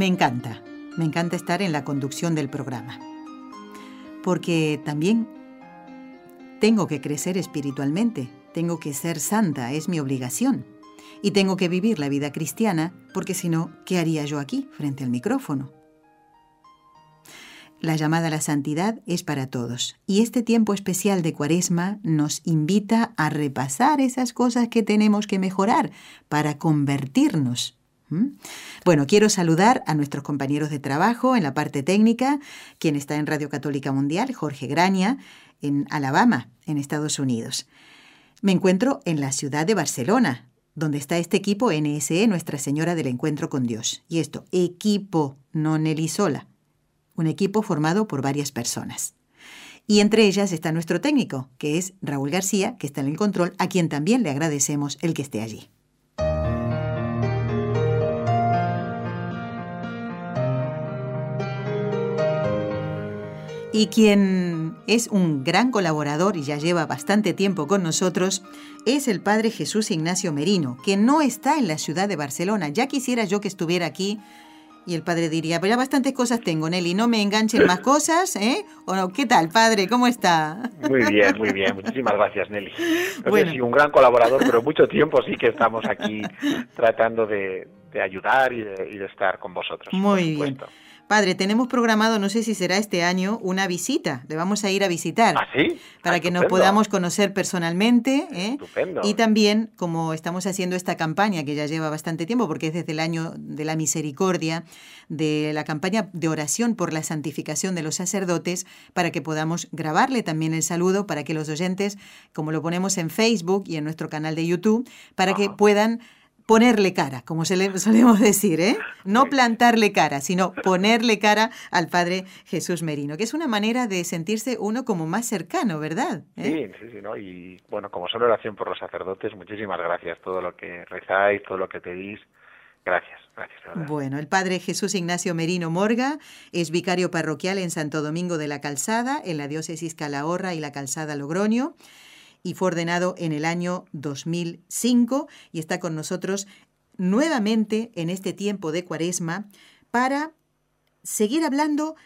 Me encanta, me encanta estar en la conducción del programa, porque también tengo que crecer espiritualmente, tengo que ser santa, es mi obligación, y tengo que vivir la vida cristiana, porque si no, ¿qué haría yo aquí, frente al micrófono? La llamada a la santidad es para todos, y este tiempo especial de Cuaresma nos invita a repasar esas cosas que tenemos que mejorar para convertirnos. Bueno, quiero saludar a nuestros compañeros de trabajo en la parte técnica, quien está en Radio Católica Mundial, Jorge Graña, en Alabama, en Estados Unidos. Me encuentro en la ciudad de Barcelona, donde está este equipo NSE, Nuestra Señora del Encuentro con Dios. Y esto, equipo, no Nelly sola. Un equipo formado por varias personas. Y entre ellas está nuestro técnico, que es Raúl García, que está en el control, a quien también le agradecemos el que esté allí. Y quien es un gran colaborador y ya lleva bastante tiempo con nosotros es el padre Jesús Ignacio Merino, que no está en la ciudad de Barcelona. Ya quisiera yo que estuviera aquí. Y el padre diría, pero ya bastantes cosas tengo, Nelly, no me enganchen más cosas, ¿eh? ¿O no? ¿Qué tal, padre? ¿Cómo está? Muy bien, muy bien. Muchísimas gracias, Nelly. bueno. sí, un gran colaborador, pero mucho tiempo sí que estamos aquí tratando de, ayudar y de, estar con vosotros. Muy bien. Padre, tenemos programado, no sé si será este año, una visita. Le vamos a ir a visitar. ¿Ah, sí? Para ah, que nos podamos conocer personalmente. ¿eh? Estupendo. Y también, como estamos haciendo esta campaña que ya lleva bastante tiempo, porque es desde el año de la misericordia, de la campaña de oración por la santificación de los sacerdotes, para que podamos grabarle también el saludo, para que los oyentes, como lo ponemos en Facebook y en nuestro canal de YouTube, para que puedan ponerle cara, como solemos decir, ¿eh? No plantarle cara, sino ponerle cara al Padre Jesús Merino, que es una manera de sentirse uno como más cercano, ¿verdad? ¿Eh? Sí, sí, sí, ¿no? Y bueno, como son oración por los sacerdotes, muchísimas gracias. Todo lo que rezáis, todo lo que pedís, gracias. Gracias, bueno, el padre Jesús Ignacio Merino Morga es vicario parroquial en Santo Domingo de la Calzada, en la diócesis Calahorra y la Calzada Logroño y fue ordenado en el año 2005 y está con nosotros nuevamente en este tiempo de cuaresma para seguir hablando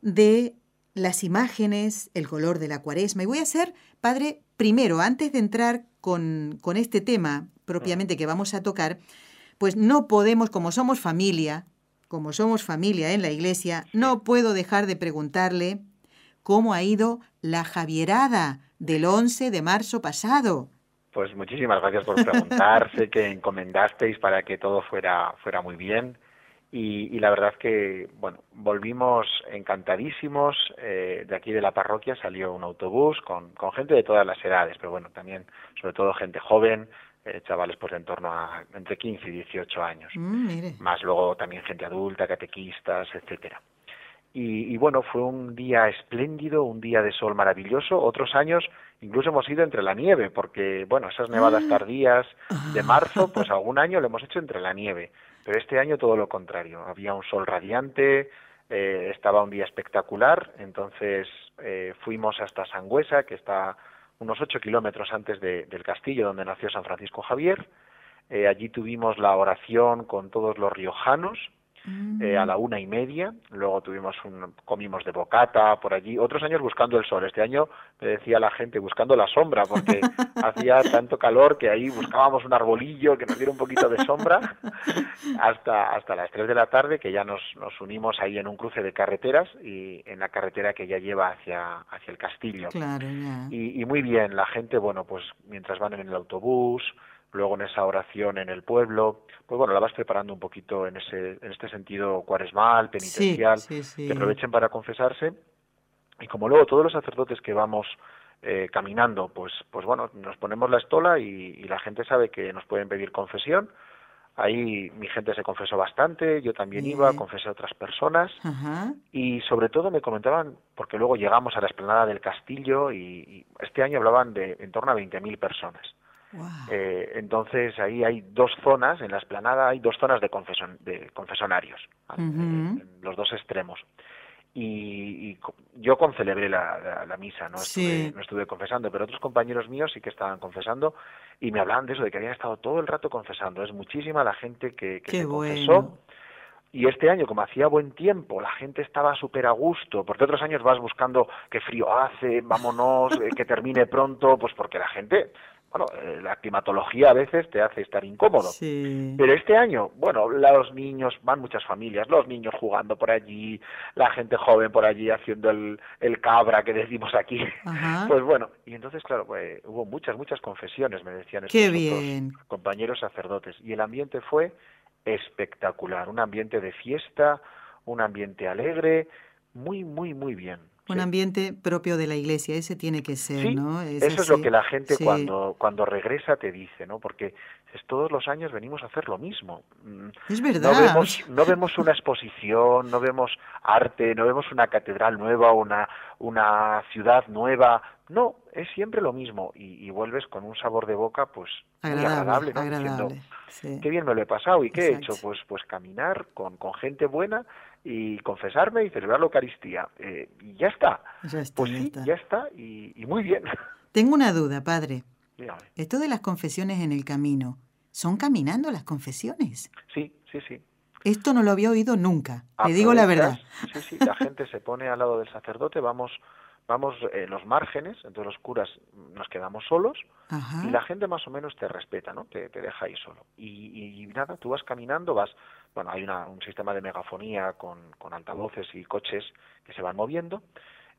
de las imágenes, el color de la cuaresma. Y voy a hacer, padre, primero, antes de entrar con, con este tema propiamente que vamos a tocar, pues no podemos, como somos familia, como somos familia en la iglesia, no puedo dejar de preguntarle cómo ha ido la Javierada del 11 de marzo pasado. Pues muchísimas gracias por preguntar. sé que encomendasteis para que todo fuera, fuera muy bien. Y, la verdad que, bueno, volvimos encantadísimos. Eh, de aquí de la parroquia salió un autobús con, con gente de todas las edades, pero bueno, también, sobre todo gente joven, eh, chavales pues en torno a entre 15 y 18 años. Mm, Más luego también gente adulta, catequistas, etcétera. Y, bueno, fue un día espléndido, un día de sol maravilloso. Otros años incluso hemos ido entre la nieve, porque, bueno, esas nevadas ah. tardías de marzo, pues algún año lo hemos hecho entre la nieve. Pero este año todo lo contrario. Había un sol radiante, eh, estaba un día espectacular. Entonces eh, fuimos hasta Sangüesa, que está unos ocho kilómetros antes del castillo donde nació San Francisco Javier. Eh, allí tuvimos la oración con todos los riojanos eh, a la mm. una y media. Luego tuvimos un, comimos de bocata por allí. Otros años buscando el sol. Este año me decía la gente buscando la sombra porque hacía tanto calor que ahí buscábamos un arbolillo que nos diera un poquito de sombra hasta hasta las tres de la tarde que ya nos, nos unimos ahí en un cruce de carreteras y en la carretera que ya lleva hacia hacia el castillo. y, y muy bien la gente bueno pues mientras van en el autobús luego en esa oración en el pueblo, pues bueno, la vas preparando un poquito en, ese, en este sentido cuaresmal, penitencial, que aprovechen para confesarse. Y como luego todos los sacerdotes que vamos eh, caminando, pues, pues bueno, nos ponemos la estola y, la gente sabe que nos pueden pedir confesión. Ahí mi gente se confesó bastante, yo también iba, confesé a otras personas y sobre todo me comentaban, porque luego llegamos a la explanada del castillo y, este año hablaban de en torno a 20.000 personas. Eh, entonces ahí hay dos zonas, en la explanada hay dos zonas de, de confesonarios, en los dos extremos. Y, yo concelebré la, la, misa, no estuve, no estuve confesando, pero otros compañeros míos sí que estaban confesando y me hablaban de eso, de que habían estado todo el rato confesando. Es muchísima la gente que, que se confesó. Y este año, como hacía buen tiempo, la gente estaba súper a gusto, porque otros años vas buscando qué frío hace, vámonos, eh, que termine pronto, pues porque la gente bueno, eh, la climatología a veces te hace estar incómodo. Pero este año, bueno, los niños, van muchas familias, los niños jugando por allí, la gente joven por allí haciendo el, el cabra que decimos aquí. Pues bueno, y entonces, claro, pues, hubo muchas, muchas confesiones, me decían estos compañeros sacerdotes. Y el ambiente fue espectacular, un ambiente de fiesta, un ambiente alegre, muy, muy, muy bien. Un ambiente propio de la iglesia, ese tiene que ser, ¿no? eso es lo que la gente cuando, cuando regresa te dice, ¿no? Porque es, todos los años venimos a hacer lo mismo. Mm, es verdad. No vemos, no vemos una exposición, no vemos arte, no vemos una catedral nueva, una, una ciudad nueva. No, es siempre lo mismo y, vuelves con un sabor de boca, pues agradable, ¿no? agradable Qué bien me lo he pasado y qué he hecho, pues, pues caminar con, con gente buena y confesarme y celebrar la Eucaristía. Eh, y ya está. Ya está pues sí, ya está y, muy bien. Tengo una duda, padre. Esto de las confesiones en el camino, ¿son caminando las confesiones? Sí, sí, sí. Esto no lo había oído nunca, te digo la verdad. Sí, sí, la gente se pone al lado del sacerdote, vamos vamos en los márgenes, entonces los curas nos quedamos solos y la gente más o menos te respeta, ¿no? Te, te deja ahí solo. Y, y, nada, tú vas caminando, vas, bueno, hay una, un sistema de megafonía con, con altavoces y coches que se van moviendo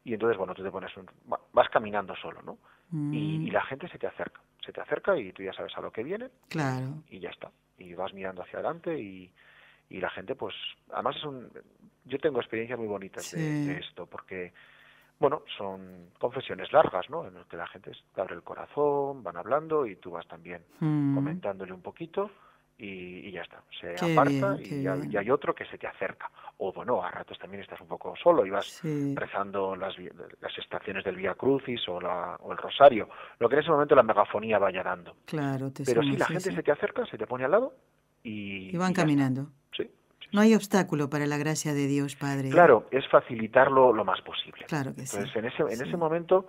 y entonces, bueno, tú te pones un, vas caminando solo, ¿no? Y, y, mm. la gente se te acerca, se te acerca y tú ya sabes a lo que viene. Claro. Y ya está. Y vas mirando hacia adelante y, y la gente, pues, además es un, yo tengo experiencias muy bonitas de esto porque bueno, son confesiones largas, ¿no? En las que la gente te abre el corazón, van hablando y tú vas también mm. comentándole un poquito y, ya está. Se aparta y, hay otro que se te acerca. O bueno, a ratos también estás un poco solo y vas rezando las, las, estaciones del Vía Crucis o, la, o el Rosario, lo que en ese momento la megafonía vaya dando. Claro, Pero si la gente se te acerca, se te pone al lado y... Y van caminando. Sí. No hay obstáculo para la gracia de Dios, Padre. Claro, es facilitarlo lo más posible. Claro que sí. Entonces, en ese, en ese momento,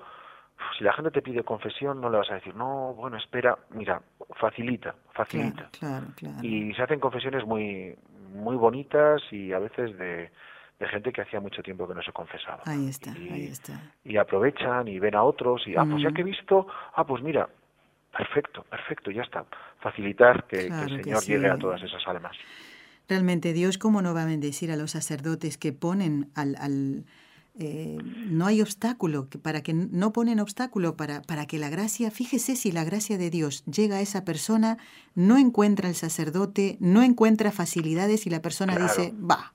si la gente te pide confesión, no le vas a decir, no, bueno, espera, mira, facilita, facilita. Claro, claro, Y se hacen confesiones muy, muy bonitas y a veces de, de gente que hacía mucho tiempo que no se confesaba. Ahí está, ahí está. Y aprovechan y ven a otros y, ah, pues ya que he visto, ah, pues mira, perfecto, perfecto, ya está. Facilitar que, el Señor llegue a todas esas almas. Realmente Dios, ¿cómo no va a bendecir a los sacerdotes que ponen al... al eh, no hay obstáculo, para que no ponen obstáculo para, para que la gracia, fíjese si la gracia de Dios llega a esa persona, no encuentra el sacerdote, no encuentra facilidades y la persona dice, va.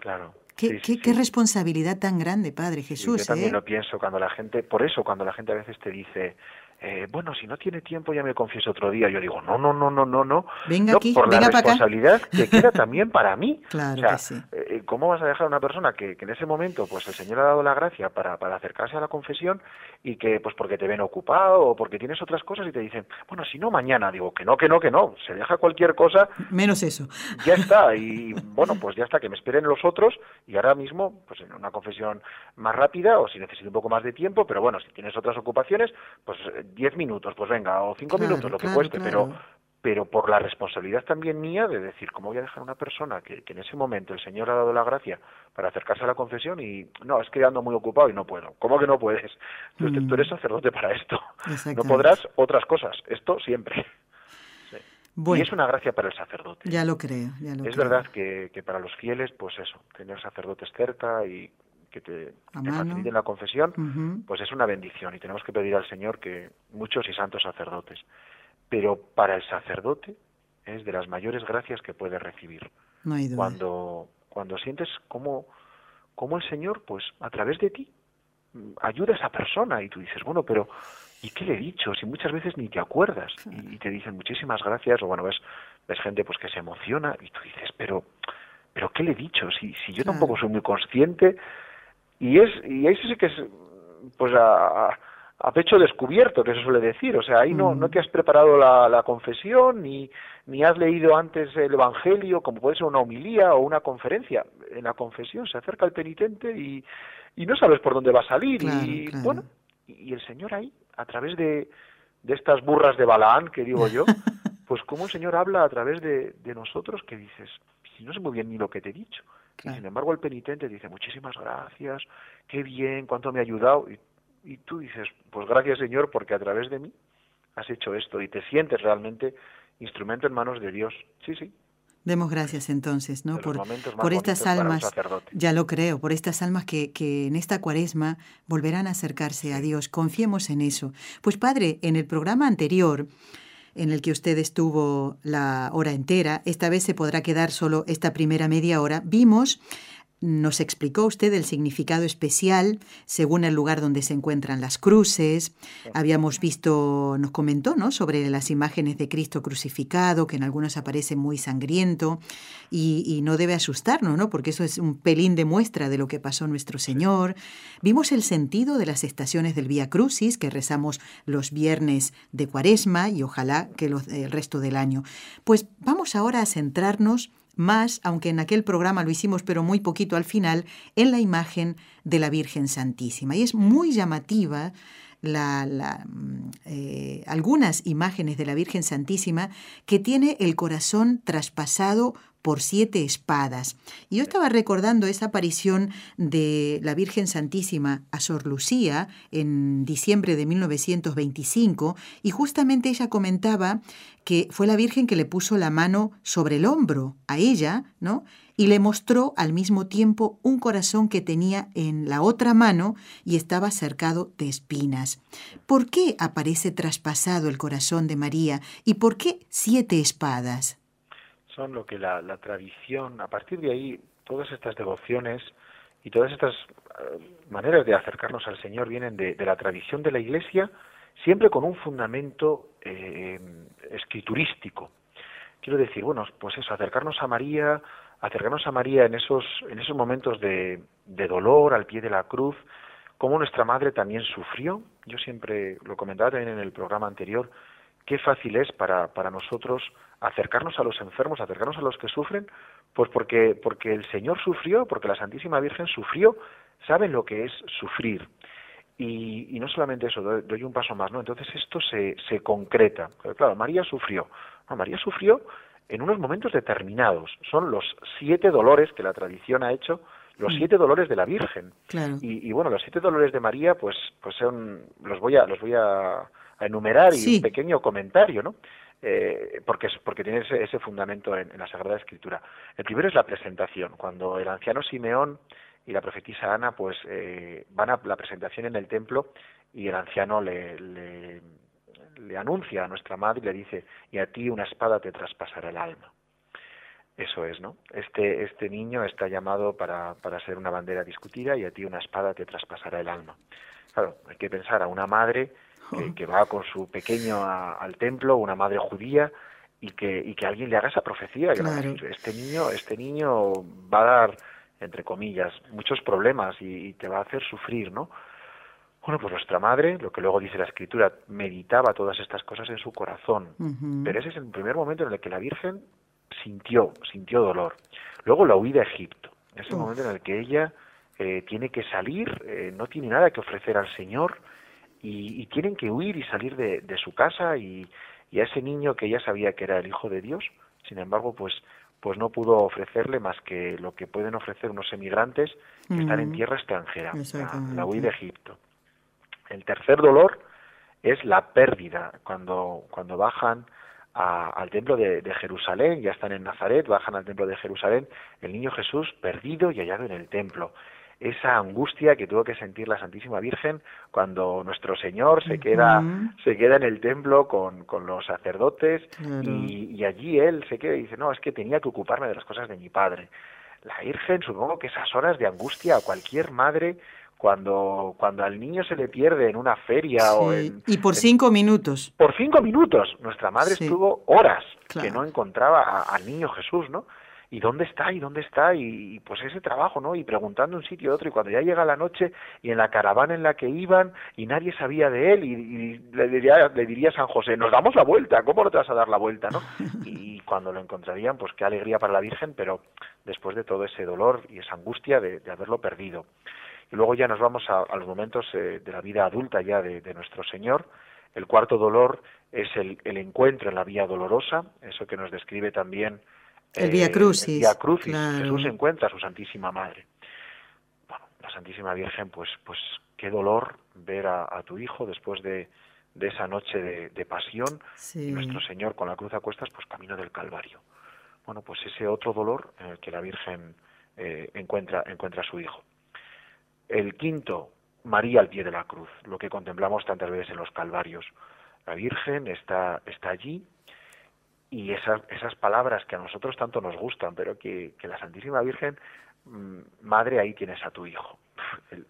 Claro. Qué, qué, responsabilidad tan grande, Padre Jesús. yo también ¿eh? lo pienso cuando la gente, por eso cuando la gente a veces te dice, eh, bueno, si no tiene tiempo ya me confieso otro día. Yo digo, no, no, no, no, no, no. Venga aquí, por la responsabilidad que queda también para mí. Claro que sí. Eh, ¿Cómo vas a dejar a una persona que, que, en ese momento, pues el Señor ha dado la gracia para, para acercarse a la confesión y que, pues porque te ven ocupado o porque tienes otras cosas y te dicen, bueno, si no mañana, digo, que no, que no, que no, se deja cualquier cosa. Menos eso. Ya está, y bueno, pues ya está, que me esperen los otros y ahora mismo, pues en una confesión más rápida o si necesito un poco más de tiempo, pero bueno, si tienes otras ocupaciones, pues eh, diez minutos, pues venga, o cinco minutos, lo que cueste, pero pero por la responsabilidad también mía de decir, ¿cómo voy a dejar a una persona que, en ese momento el Señor ha dado la gracia para acercarse a la confesión y no, es que ando muy ocupado y no puedo? ¿Cómo que no puedes? Tú, tú eres mm. sacerdote para esto. No podrás otras cosas, esto siempre. Y es una gracia para el sacerdote. Ya lo creo. Ya lo es verdad que, que, para los fieles, pues eso, tener sacerdotes cerca y que te, faciliten la confesión, pues es una bendición y tenemos que pedir al Señor que muchos y santos sacerdotes pero para el sacerdote es de las mayores gracias que puede recibir. No hay duda. Cuando, cuando sientes cómo, cómo el Señor, pues a través de ti, ayuda a esa persona y tú dices, bueno, pero ¿y qué le he dicho? Si muchas veces ni te acuerdas y, te dicen muchísimas gracias o bueno, ves, ves gente pues que se emociona y tú dices, pero, pero ¿qué le he dicho? Si, si yo tampoco soy muy consciente y es, y ahí sí que es, pues a, a pecho descubierto, que se suele decir. O sea, ahí no, no te has preparado la, la, confesión, ni, ni has leído antes el Evangelio, como puede ser una homilía o una conferencia. En la confesión se acerca el penitente y, y no sabes por dónde va a salir. y bueno, y el Señor ahí, a través de, de estas burras de Balaán, que digo yo, pues cómo el Señor habla a través de, de nosotros que dices, si no sé muy bien ni lo que te he dicho. Sin embargo el penitente dice, muchísimas gracias, qué bien, cuánto me ha ayudado. Y, y tú dices, pues gracias Señor, porque a través de mí has hecho esto y te sientes realmente instrumento en manos de Dios. Sí, sí, Demos gracias entonces, ¿no? Por, por estas almas, ya lo creo, por estas almas que, que en esta cuaresma volverán a acercarse a Dios. Confiemos en eso. Pues Padre, en el programa anterior, en el que usted estuvo la hora entera, esta vez se podrá quedar solo esta primera media hora, vimos nos explicó usted el significado especial según el lugar donde se encuentran las cruces. Habíamos visto, nos comentó, ¿no? Sobre las imágenes de Cristo crucificado, que en algunos aparece muy sangriento y, no debe asustarnos, ¿no? Porque eso es un pelín de muestra de lo que pasó nuestro Señor. Vimos el sentido de las estaciones del Vía Crucis que rezamos los viernes de Cuaresma y ojalá que los, el resto del año. Pues vamos ahora a centrarnos más, aunque en aquel programa lo hicimos pero muy poquito al final, en la imagen de la Virgen Santísima. Y es muy llamativa la, mm, eh, algunas imágenes de la Virgen Santísima que tiene el corazón traspasado por siete espadas. Y yo estaba recordando esa aparición de la Virgen Santísima a Sor Lucía en diciembre de 1925 y justamente ella comentaba que fue la Virgen que le puso la mano sobre el hombro a ella, ¿no? y le mostró al mismo tiempo un corazón que tenía en la otra mano y estaba cercado de espinas. ¿Por qué aparece traspasado el corazón de María y por qué siete espadas? Son lo que la, tradición, a partir de ahí, todas estas devociones y todas estas eh, maneras de acercarnos al Señor vienen de, la tradición de la Iglesia, siempre con un fundamento eh, escriturístico. Quiero decir, bueno, pues eso, acercarnos a María, acercarnos a María en esos, en esos momentos de, de dolor al pie de la cruz, como nuestra madre también sufrió. Yo siempre lo comentaba también en el programa anterior, qué fácil es para, para nosotros acercarnos a los enfermos, acercarnos a los que sufren, pues porque, porque el Señor sufrió, porque la Santísima Virgen sufrió, saben lo que es sufrir. Y, y no solamente eso, doy, un paso más, ¿no? Entonces esto se, se concreta. Claro, María sufrió. María sufrió en unos momentos determinados. Son los siete dolores que la tradición ha hecho, los mm. siete dolores de la Virgen. Y, y, bueno, los siete dolores de María, pues, pues son, los voy a, los voy a, enumerar y un pequeño comentario, ¿no? Eh, porque, porque tiene ese, fundamento en, la Sagrada Escritura. El primero es la presentación. Cuando el anciano Simeón y la profetisa Ana pues eh, van a la presentación en el templo y el anciano le, le, le anuncia a nuestra madre y le dice, y a ti una espada te traspasará el alma. Eso es, ¿no? Este, este niño está llamado para, para ser una bandera discutida y a ti una espada te traspasará el alma. Claro, hay que pensar a una madre que, va con su pequeño al templo, una madre judía, y que, y que alguien le haga esa profecía. este niño, este niño va a dar, entre comillas, muchos problemas y, te va a hacer sufrir, ¿no? Bueno, pues nuestra madre, lo que luego dice la escritura, meditaba todas estas cosas en su corazón. Pero ese es el primer momento en el que la Virgen sintió, sintió dolor. Luego la huida a Egipto. Es el momento en el que ella eh, tiene que salir, eh, no tiene nada que ofrecer al Señor, y, tienen que huir y salir de, su casa y, a ese niño que ya sabía que era el hijo de Dios, sin embargo, pues pues no pudo ofrecerle más que lo que pueden ofrecer unos emigrantes que están en tierra extranjera, la, huida de Egipto. El tercer dolor es la pérdida, cuando, cuando bajan al templo de, de, Jerusalén, ya están en Nazaret, bajan al templo de Jerusalén, el niño Jesús perdido y hallado en el templo esa angustia que tuvo que sentir la Santísima Virgen cuando nuestro Señor se queda, se queda en el templo con, con los sacerdotes y, allí él se queda y dice, no, es que tenía que ocuparme de las cosas de mi padre. la Virgen, supongo que esas horas de angustia a cualquier madre cuando, cuando al niño se le pierde en una feria o en... Y por cinco minutos. Por cinco minutos. Nuestra madre estuvo horas que no encontraba al niño Jesús, ¿no? ¿Y dónde está? ¿Y dónde está? Y, pues ese trabajo, ¿no? Y preguntando un sitio y otro. Y cuando ya llega la noche y en la caravana en la que iban y nadie sabía de él y, le, diría, le diría San José, nos damos la vuelta, ¿cómo no te vas a dar la vuelta, no? Y cuando lo encontrarían, pues qué alegría para la Virgen, pero después de todo ese dolor y esa angustia de haberlo perdido. Y luego ya nos vamos a, los momentos eh, de la vida adulta ya de, nuestro Señor. El cuarto dolor es el, encuentro en la vía dolorosa, eso que nos describe también el Vía Crucis. El Vía Crucis. Jesús encuentra a su Santísima Madre. Bueno, la Santísima Virgen, pues, pues qué dolor ver a, tu hijo después de, esa noche de, pasión y nuestro Señor con la cruz a cuestas, pues camino del Calvario. Bueno, pues ese otro dolor en el que la Virgen eh, encuentra, encuentra a su hijo. El quinto, María al pie de la cruz, lo que contemplamos tantas veces en los calvarios. La Virgen está, está allí y esas, esas palabras que a nosotros tanto nos gustan, pero que, que la Santísima Virgen, mm, madre, ahí tienes a tu hijo.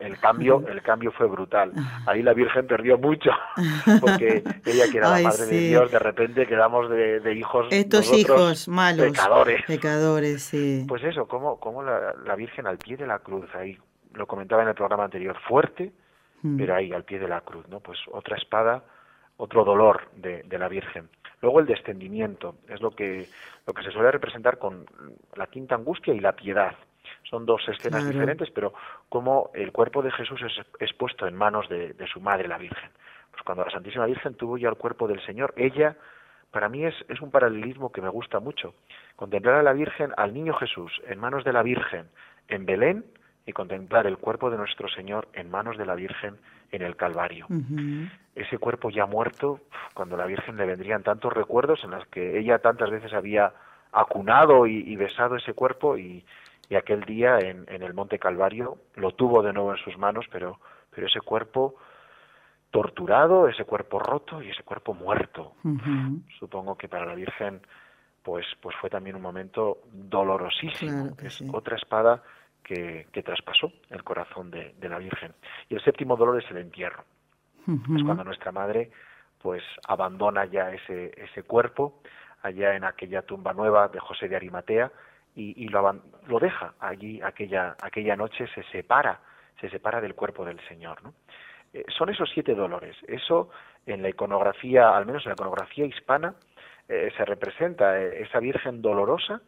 El, cambio el cambio fue brutal ahí la Virgen perdió mucho porque ella que era la madre de Dios de repente quedamos de, hijos estos hijos malos pecadores pecadores sí pues eso como como la, la Virgen al pie de la cruz ahí lo comentaba en el programa anterior, fuerte, mm. pero ahí al pie de la cruz, ¿no? Pues otra espada, otro dolor de, la Virgen. Luego el descendimiento, es lo que, lo que se suele representar con la quinta angustia y la piedad. Son dos escenas diferentes, pero como el cuerpo de Jesús es, puesto en manos de, su madre, la Virgen. Pues cuando la Santísima Virgen tuvo ya el cuerpo del Señor, ella, para mí es, es un paralelismo que me gusta mucho. Contemplar a la Virgen, al niño Jesús, en manos de la Virgen, en Belén, y contemplar el cuerpo de nuestro Señor en manos de la Virgen en el Calvario. Ese cuerpo ya muerto, cuando la Virgen le vendrían tantos recuerdos en los que ella tantas veces había acunado y, besado ese cuerpo y, aquel día en, el Monte Calvario lo tuvo de nuevo en sus manos, pero, pero ese cuerpo torturado, ese cuerpo roto y ese cuerpo muerto. Supongo que para la Virgen pues, pues fue también un momento dolorosísimo. es otra espada que, traspasó el corazón de, la Virgen. Y el séptimo dolor es el entierro. Es cuando nuestra madre pues abandona ya ese, ese cuerpo allá en aquella tumba nueva de José de Arimatea y, lo, lo, deja allí aquella, aquella noche, se separa, se separa del cuerpo del Señor. ¿no? Eh, son esos siete dolores. Eso en la iconografía, al menos en la iconografía hispana, eh, se representa eh, esa Virgen dolorosa,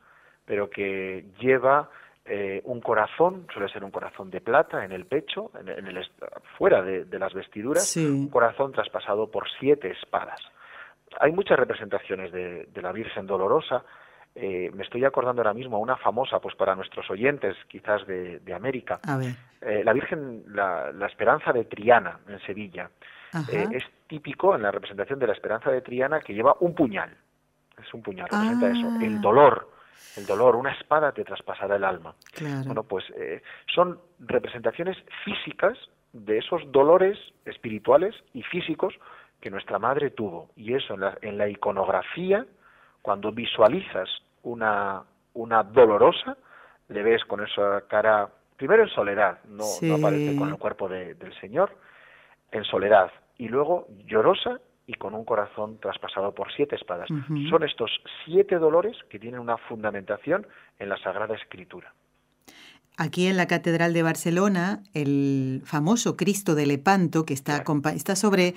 pero que lleva eh, un corazón, suele ser un corazón de plata en el pecho, en, el, fuera de, las vestiduras, un corazón traspasado por siete espadas. Hay muchas representaciones de, la Virgen Dolorosa. Eh, me estoy acordando ahora mismo una famosa, pues para nuestros oyentes, quizás de, América. Eh, la Virgen, la, Esperanza de Triana, en Sevilla. es típico en la representación de la Esperanza de Triana que lleva un puñal. Es un puñal, representa eso, el ah. dolor el dolor, una espada te traspasará el alma. Bueno, pues eh, son representaciones físicas de esos dolores espirituales y físicos que nuestra madre tuvo. Y eso en la, iconografía, cuando visualizas una, una dolorosa, le ves con esa cara, primero en soledad, no, aparece con el cuerpo del Señor, en soledad, y luego llorosa y con un corazón traspasado por siete espadas. Son estos siete dolores que tienen una fundamentación en la Sagrada Escritura. Aquí en la Catedral de Barcelona, el famoso Cristo de Lepanto, que está, está sobre,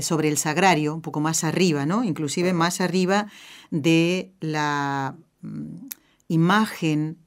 sobre el sagrario, un poco más arriba, ¿no? Inclusive más arriba de la mm, imagen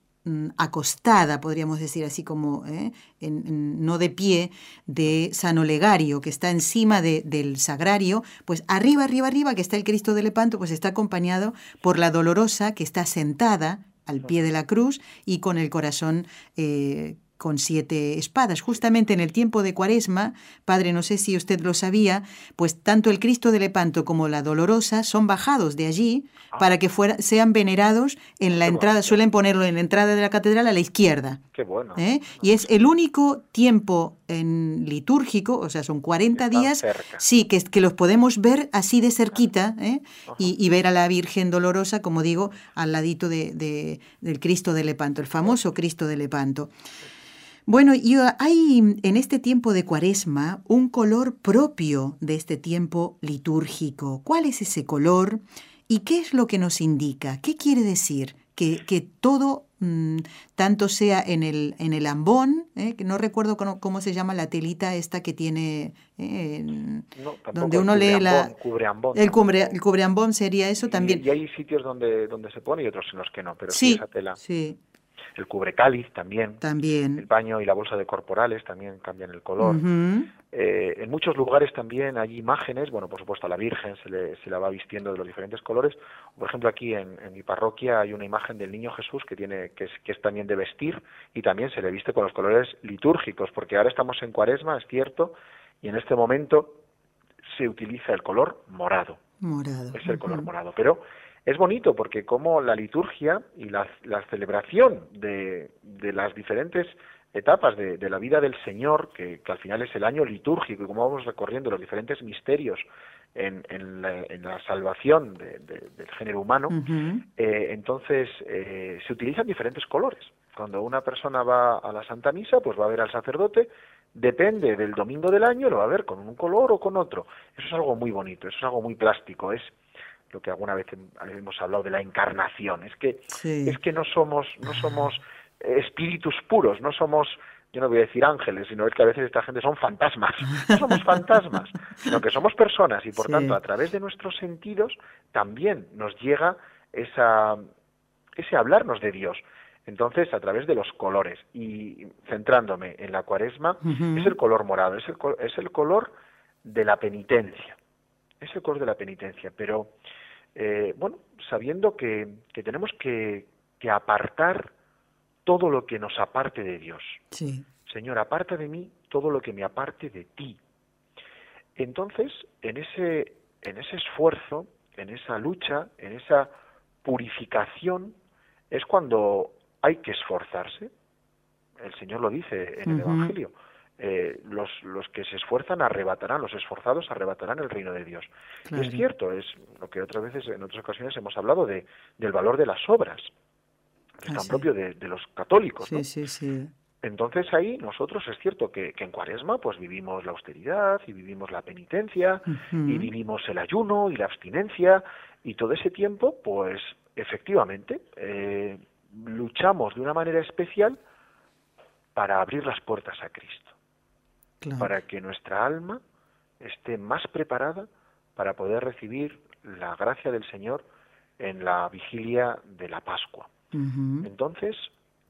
acostada, podríamos decir así como, ¿eh? no de pie, de San Olegario, que está encima del sagrario, pues arriba, arriba, arriba, que está el Cristo de Lepanto, pues está acompañado por la dolorosa, que está sentada al pie de la cruz y con el corazón eh, con siete espadas. Justamente en el tiempo de Cuaresma, Padre, no sé si usted lo sabía, pues tanto el Cristo de Lepanto como la Dolorosa son bajados de allí Ah. para que fuera, sean venerados en la Qué entrada, suelen ponerlo en la entrada de la catedral a la izquierda. Qué bueno. ¿eh? Y es el único tiempo en litúrgico, o sea, son 40 Están días, cerca. sí, que, que los podemos ver así de cerquita ¿eh? y, y ver a la Virgen Dolorosa, como digo, al ladito de, de- del Cristo de Lepanto, el famoso Cristo de Lepanto. Bueno, y uh, hay en este tiempo de cuaresma un color propio de este tiempo litúrgico. ¿Cuál es ese color y qué es lo que nos indica? ¿Qué quiere decir? Que, que todo, mm, tanto sea en el, en el ambón, ¿eh? que no recuerdo cómo, cómo se llama la telita esta que tiene, eh, No, donde el uno lee la... cubreambón, El, cubre, el cubreambón sería eso Y- también. Y, hay sitios donde, donde se pone y otros en los que no, pero sí, sí, esa tela. sí, El cubrecáliz también. El también. paño y la bolsa de corporales también cambian el color. Eh, en muchos lugares también hay imágenes, bueno, por supuesto a la Virgen se, le, se la va vistiendo de los diferentes colores. Por ejemplo, aquí en, en mi parroquia hay una imagen del Niño Jesús que tiene que es, que es también de vestir y también se le viste con los colores litúrgicos, porque ahora estamos en Cuaresma, es cierto, y en este momento se utiliza el color morado Morado. es el color morado. Pero es bonito porque como la liturgia y la, la celebración de, de las diferentes etapas de, de la vida del Señor, que, que al final es el año litúrgico, y como vamos recorriendo los diferentes misterios en, en, la, en la salvación de- de- del género humano, eh, entonces eh, se utilizan diferentes colores. Cuando una persona va a la Santa Misa, pues va a ver al sacerdote, depende del domingo del año, lo va a ver con un color o con otro. Eso es algo muy bonito, eso es algo muy plástico, es lo que alguna vez hem- hemos hablado de la encarnación, es que Sí. es que no somos no somos eh, espíritus puros, no somos yo no voy a decir ángeles, sino es que a veces esta gente son fantasmas. No somos fantasmas, sino que somos personas y por Sí. tanto a través de nuestros sentidos también nos llega esa ese hablarnos de Dios. Entonces, a través de los colores y centrándome en la cuaresma, es el color morado, es el, es el color de la penitencia. Es el color de la penitencia, pero eh, bueno, sabiendo que, que tenemos que, que apartar todo lo que nos aparte de Dios. Sí. Señor, aparta de mí todo lo que me aparte de ti. Entonces, en ese, en ese esfuerzo, en esa lucha, en esa purificación, es cuando hay que esforzarse. El Señor lo dice en el. Evangelio. Eh, los, los que se esfuerzan arrebatarán, los esforzados arrebatarán el reino de Dios. Y es cierto, es lo que otras veces, en otras ocasiones hemos hablado de, del valor de las obras, que es Ah, tan sí. propio de, de los católicos. ¿no? Sí, sí. Entonces ahí nosotros es cierto que, que en Cuaresma pues vivimos la austeridad y vivimos la penitencia y vivimos el ayuno y la abstinencia y todo ese tiempo pues efectivamente eh, luchamos de una manera especial para abrir las puertas a Cristo, Claro. para que nuestra alma esté más preparada para poder recibir la gracia del Señor en la vigilia de la Pascua. Entonces,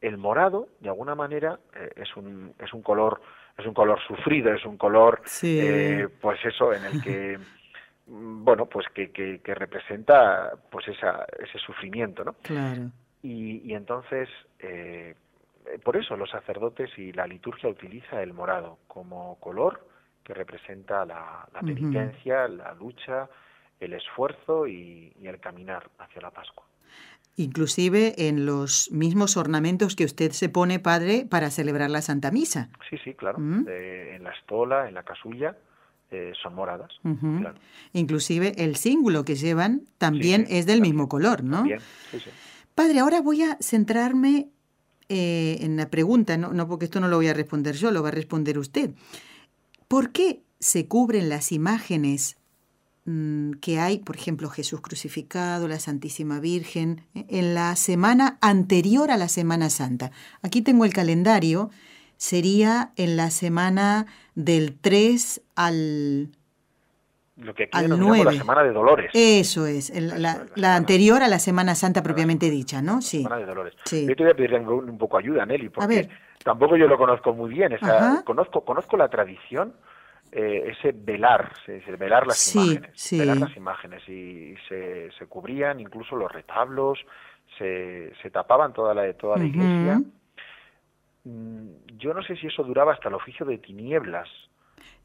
el morado, de alguna manera, eh, es un es un color es un color sufrido, es un color, Sí. eh, pues eso, en el que bueno, pues que, que, que representa pues esa, ese sufrimiento, ¿no? Claro. Y, y entonces, eh, por eso los sacerdotes y la liturgia utiliza el morado como color que representa la, penitencia, la lucha, el esfuerzo y, y el caminar hacia la Pascua. Inclusive en los mismos ornamentos que usted se pone, padre, para celebrar la Santa Misa. Sí, sí, claro. Mm. Eh, en la estola, en la casulla, eh, son moradas. Claro. Inclusive el símbolo que llevan también sí, es del también, mismo color, ¿no? Sí. Padre, ahora voy a centrarme eh, en la pregunta, no, no porque esto no lo voy a responder yo, lo va a responder usted. ¿Por qué se cubren las imágenes mm, que hay, por ejemplo, Jesús crucificado, la Santísima Virgen, eh, en la semana anterior a la Semana Santa? Aquí tengo el calendario, sería en la semana del 3 al... Lo que aquí Al denominamos la nueve. Semana de Dolores. Eso es, el- la, la la semana. anterior a la Semana Santa propiamente dicha, ¿no? Sí. Semana de Dolores. Sí. Yo te voy a pedir un, un poco ayuda, Nelly, porque ver. tampoco yo lo conozco muy bien. conozco, conozco la tradición, eh, ese velar, se dice, velar las Sí, imágenes. sí. Velar las imágenes. Y, se, se cubrían incluso los retablos, se, se tapaban toda la, toda la Ujú. iglesia. mm, yo no sé si eso duraba hasta el oficio de tinieblas.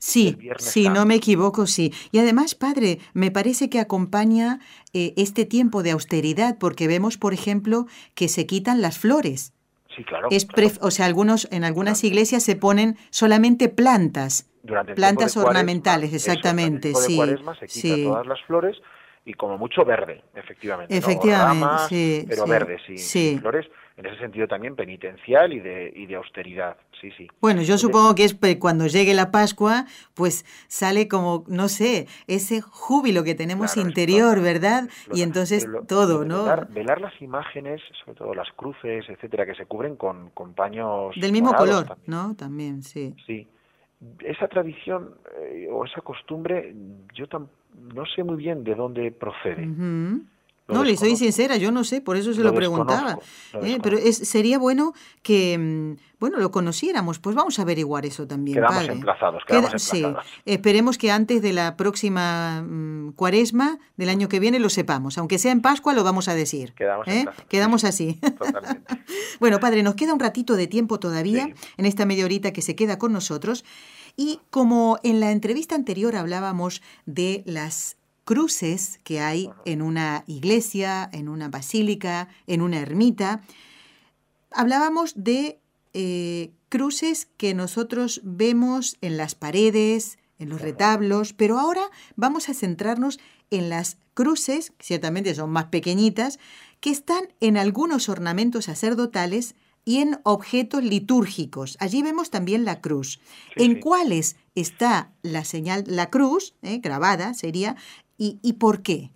Sí, sí, no me equivoco, sí. Y además, padre, me parece que acompaña eh, este tiempo de austeridad, porque vemos, por ejemplo, que se quitan las flores. Sí, claro. Es O sea, algunos, en algunas iglesias se ponen solamente plantas. plantas ornamentales, exactamente. sí, se quitan todas las flores y como mucho verde, efectivamente. Efectivamente, sí, Pero verde, sí, sí. flores en ese sentido también penitencial y de, y de austeridad, sí, sí. Bueno, yo supongo que es cuando llegue la Pascua, pues sale como, no sé, ese júbilo que tenemos interior, ¿verdad? y entonces todo, ¿no? Velar, las imágenes, sobre todo las cruces, etcétera, que se cubren con, con paños... Del mismo color, ¿no? También, sí. Sí. Esa tradición eh, o esa costumbre, yo no sé muy bien de dónde procede no, le soy sincera, yo no sé, por eso se lo, preguntaba. ¿eh? pero es, sería bueno que, mm, bueno, lo conociéramos. Pues vamos a averiguar eso también. Quedamos emplazados, quedamos Sí, esperemos que antes de la próxima mm, cuaresma del año que viene lo sepamos. Aunque sea en Pascua, lo vamos a decir. Quedamos, ¿eh? quedamos así. bueno, padre, nos queda un ratito de tiempo todavía en esta media horita que se queda con nosotros. Y como en la entrevista anterior hablábamos de las cruces que hay en una iglesia, en una basílica, en una ermita. Hablábamos de eh, cruces que nosotros vemos en las paredes, en los retablos, pero ahora vamos a centrarnos en las cruces, ciertamente son más pequeñitas, que están en algunos ornamentos sacerdotales y en objetos litúrgicos. Allí vemos también la cruz. ¿En cuáles está la señal, la cruz, eh, grabada sería, ¿Y, y por qué?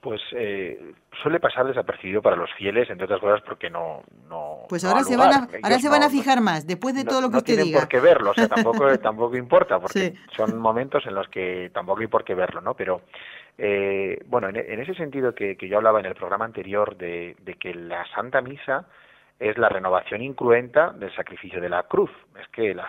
Pues eh, suele pasar desapercibido para los fieles, entre otras cosas porque no... no pues ahora, se, van a, ahora se van a fijar más, después de todo lo que usted diga. No por qué verlo, o sea, tampoco, tampoco importa, porque son momentos en los que tampoco hay por qué verlo, ¿no? Pero, eh, bueno, en, ese sentido que, que, yo hablaba en el programa anterior de, de que la Santa Misa es la renovación incruenta del sacrificio de la cruz. Es que la,